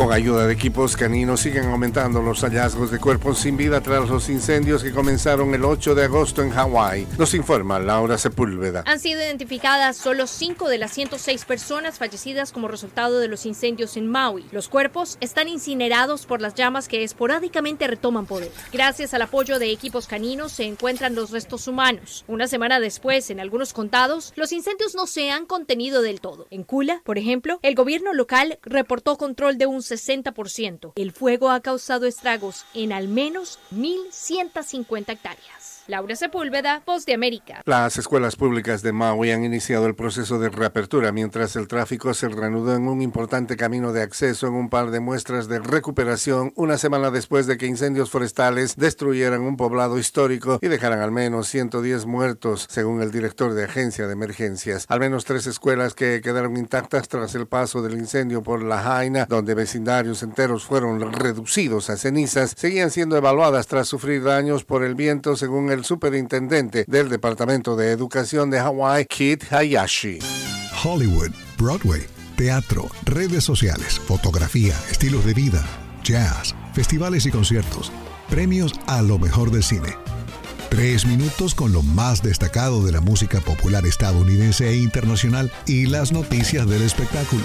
Con ayuda de equipos caninos siguen aumentando los hallazgos de cuerpos sin vida tras los incendios que comenzaron el 8 de agosto en Hawái. Nos informa Laura Sepúlveda. Han sido identificadas solo 5 de las 106 personas fallecidas como resultado de los incendios en Maui. Los cuerpos están incinerados por las llamas que esporádicamente retoman poder. Gracias al apoyo de equipos caninos se encuentran los restos humanos. Una semana después, en algunos contados, los incendios no se han contenido del todo. En Kula, por ejemplo, el gobierno local reportó control de un 60%. El fuego ha causado estragos en al menos 1.150 hectáreas. Laura Sepúlveda, Voz de América. Las escuelas públicas de Maui han iniciado el proceso de reapertura mientras el tráfico se reanudó en un importante camino de acceso en un par de muestras de recuperación una semana después de que incendios forestales destruyeran un poblado histórico y dejaran al menos 110 muertos, según el director de agencia de emergencias. Al menos tres escuelas que quedaron intactas tras el paso del incendio por La Jaina, donde vecindarios enteros fueron reducidos a cenizas, seguían siendo evaluadas tras sufrir daños por el viento, según el superintendente del Departamento de Educación de Hawái, Kit Hayashi. Hollywood, Broadway, teatro, redes sociales, fotografía, estilos de vida, jazz, festivales y conciertos, premios a lo mejor del cine. Tres minutos con lo más destacado de la música popular estadounidense e internacional y las noticias del espectáculo.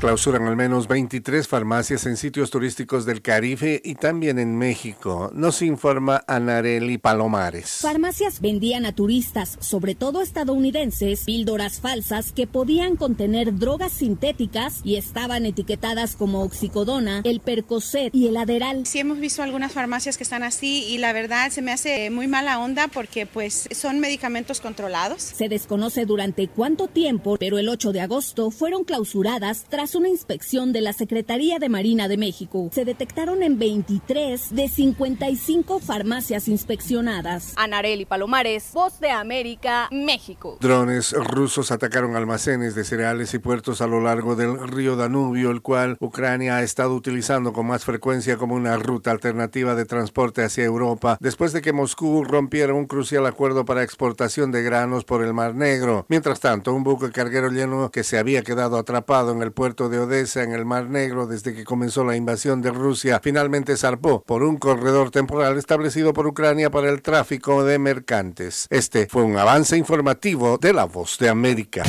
Clausuran al menos 23 farmacias en sitios turísticos del Caribe y también en México, nos informa Anareli Palomares. Farmacias vendían a turistas, sobre todo estadounidenses, píldoras falsas que podían contener drogas sintéticas y estaban etiquetadas como oxicodona, el percocet y el aderal. Sí hemos visto algunas farmacias que están así y la verdad se me hace muy mala onda porque pues son medicamentos controlados. Se desconoce durante cuánto tiempo, pero el 8 de agosto fueron clausuradas tras una inspección de la Secretaría de Marina de México. Se detectaron en 23 de 55 farmacias inspeccionadas. Anareli Palomares, Voz de América, México. Drones rusos atacaron almacenes de cereales y puertos a lo largo del río Danubio, el cual Ucrania ha estado utilizando con más frecuencia como una ruta alternativa de transporte hacia Europa, después de que Moscú rompiera un crucial acuerdo para exportación de granos por el Mar Negro. Mientras tanto, un buque carguero lleno que se había quedado atrapado en el de Odessa en el Mar Negro desde que comenzó la invasión de Rusia finalmente zarpó por un corredor temporal establecido por Ucrania para el tráfico de mercantes. Este fue un avance informativo de la Voz de América.